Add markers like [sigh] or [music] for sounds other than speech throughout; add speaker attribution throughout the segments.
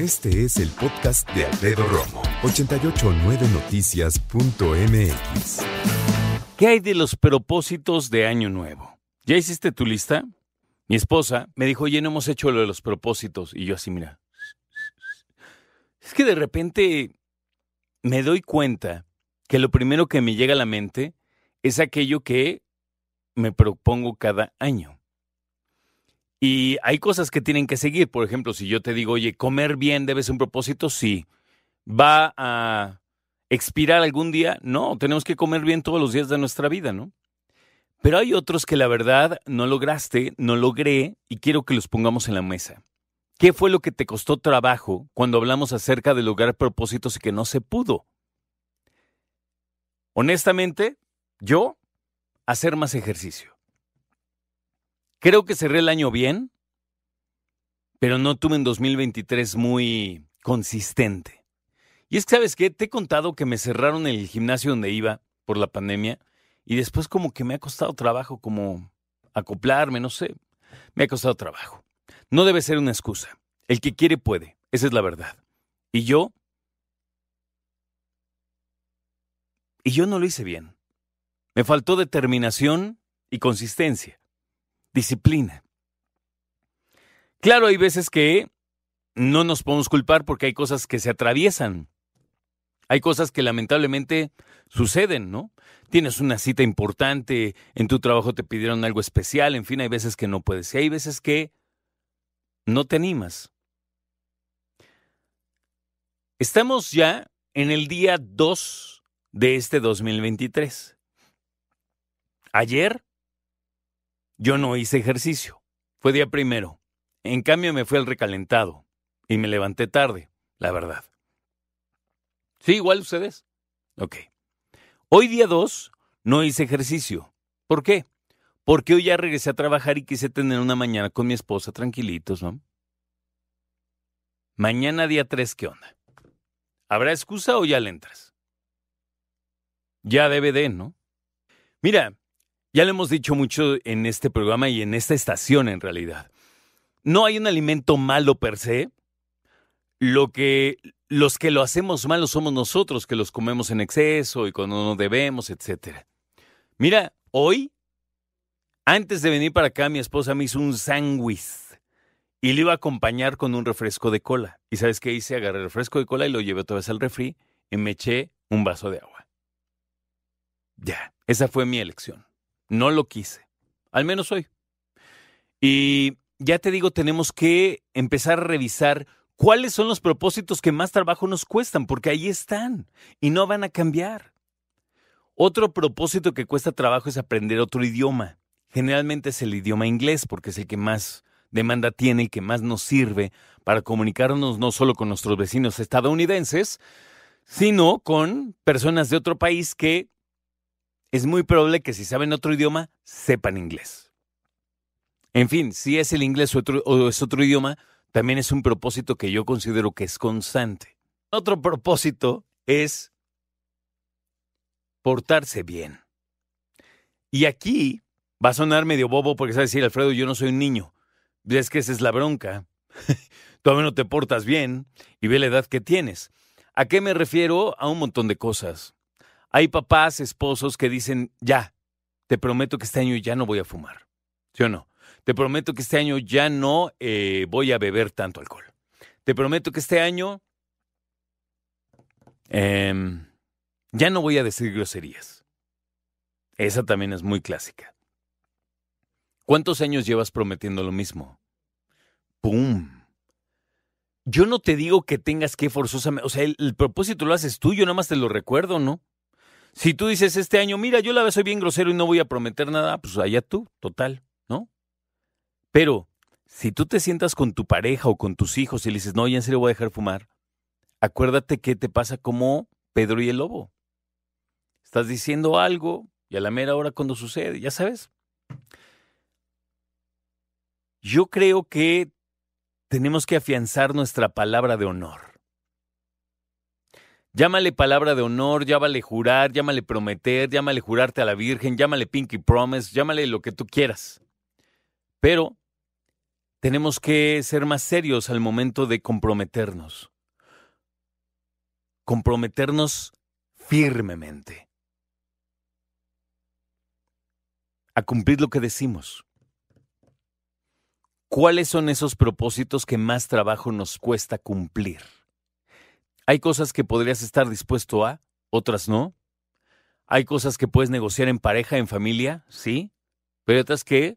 Speaker 1: Este es el podcast de Alfredo Romo, 889noticias.mx.
Speaker 2: ¿Qué hay de los propósitos de Año Nuevo? ¿Ya hiciste tu lista? Mi esposa me dijo, oye, no hemos hecho lo de los propósitos. Y yo así, mira. Es que de repente me doy cuenta que lo primero que me llega a la mente es aquello que me propongo cada año. Y hay cosas que tienen que seguir. Por ejemplo, si yo te digo, oye, comer bien debe ser un propósito, sí. ¿Va a expirar algún día? No, tenemos que comer bien todos los días de nuestra vida, ¿no? Pero hay otros que la verdad no lograste, no logré y quiero que los pongamos en la mesa. ¿Qué fue lo que te costó trabajo cuando hablamos acerca de lograr propósitos y que no se pudo? Honestamente, yo, hacer más ejercicio. Creo que cerré el año bien, pero no tuve en 2023 muy consistente. Y es que, ¿sabes qué? Te he contado que me cerraron el gimnasio donde iba por la pandemia y después como que me ha costado trabajo como acoplarme, no sé. Me ha costado trabajo. No debe ser una excusa. El que quiere puede. Esa es la verdad. Y yo... Y yo no lo hice bien. Me faltó determinación y consistencia, disciplina. Claro, hay veces que no nos podemos culpar porque hay cosas que se atraviesan. Hay cosas que lamentablemente suceden, ¿no? Tienes una cita importante, en tu trabajo te pidieron algo especial, en fin, hay veces que no puedes. Y hay veces que no te animas. Estamos ya en el día 2 de este 2023. Ayer yo no hice ejercicio. Fue día primero. En cambio me fui al recalentado y me levanté tarde, la verdad. Sí, igual ustedes. Ok. Hoy día 2 no hice ejercicio. ¿Por qué? Porque hoy ya regresé a trabajar y quise tener una mañana con mi esposa tranquilitos, ¿no? Mañana día 3, ¿qué onda? ¿Habrá excusa o ya le entras? Ya debe de, ¿no? Mira, ya lo hemos dicho mucho en este programa y en esta estación en realidad. No hay un alimento malo per se. Lo que los que lo hacemos malo somos nosotros que los comemos en exceso y cuando no debemos, etc. Mira, hoy, antes de venir para acá, mi esposa me hizo un sándwich y le iba a acompañar con un refresco de cola. ¿Y sabes qué hice? Agarré el refresco de cola y lo llevé otra vez al refri y me eché un vaso de agua. Ya, esa fue mi elección. No lo quise. Al menos hoy. Y ya te digo, tenemos que empezar a revisar cuáles son los propósitos que más trabajo nos cuestan, porque ahí están y no van a cambiar. Otro propósito que cuesta trabajo es aprender otro idioma. Generalmente es el idioma inglés, porque es el que más demanda tiene y que más nos sirve para comunicarnos no solo con nuestros vecinos estadounidenses, sino con personas de otro país que es muy probable que si saben otro idioma, sepan inglés. En fin, si es el inglés o, es otro idioma, también es un propósito que yo considero que es constante. Otro propósito es portarse bien. Y aquí va a sonar medio bobo porque sabes decir, Alfredo, yo no soy un niño. Es que esa es la bronca. [laughs] Todavía no te portas bien y ve la edad que tienes. ¿A qué me refiero? A un montón de cosas. Hay papás, esposos que dicen, ya, te prometo que este año ya no voy a fumar. ¿Sí o no? Te prometo que este año ya no eh, voy a beber tanto alcohol. Te prometo que este año em, ya no voy a decir groserías. Esa también es muy clásica. ¿Cuántos años llevas prometiendo lo mismo? ¡Pum! Yo no te digo que tengas que forzosamente, o sea, el, el propósito lo haces tú, yo nada más te lo recuerdo, ¿no? Si tú dices este año, mira, yo la vez soy bien grosero y no voy a prometer nada, pues allá tú, total, ¿no? Pero si tú te sientas con tu pareja o con tus hijos y le dices, no, ya en serio voy a dejar fumar, acuérdate que te pasa como Pedro y el lobo. Estás diciendo algo y a la mera hora cuando sucede, ya sabes. Yo creo que tenemos que afianzar nuestra palabra de honor. Llámale palabra de honor, llámale jurar, llámale prometer, llámale jurarte a la Virgen, llámale pinky promise, llámale lo que tú quieras. Pero tenemos que ser más serios al momento de comprometernos. Comprometernos firmemente. A cumplir lo que decimos. ¿Cuáles son esos propósitos que más trabajo nos cuesta cumplir? Hay cosas que podrías estar dispuesto a, otras no. Hay cosas que puedes negociar en pareja, en familia, sí, pero otras que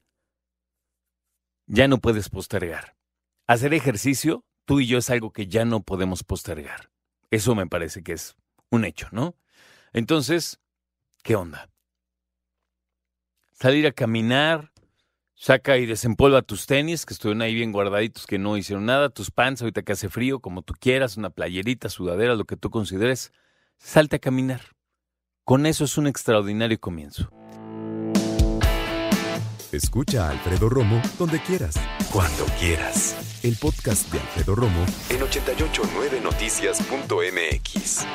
Speaker 2: ya no puedes postergar. Hacer ejercicio, tú y yo, es algo que ya no podemos postergar. Eso me parece que es un hecho, ¿no? Entonces, ¿qué onda? Salir a caminar, saca y desempolva tus tenis, que estuvieron ahí bien guardaditos, que no hicieron nada, tus pants, ahorita que hace frío, como tú quieras, una playerita, sudadera, lo que tú consideres, salte a caminar. Con eso es un extraordinario comienzo.
Speaker 1: Escucha a Alfredo Romo donde quieras. Cuando quieras. El podcast de Alfredo Romo en 889noticias.mx.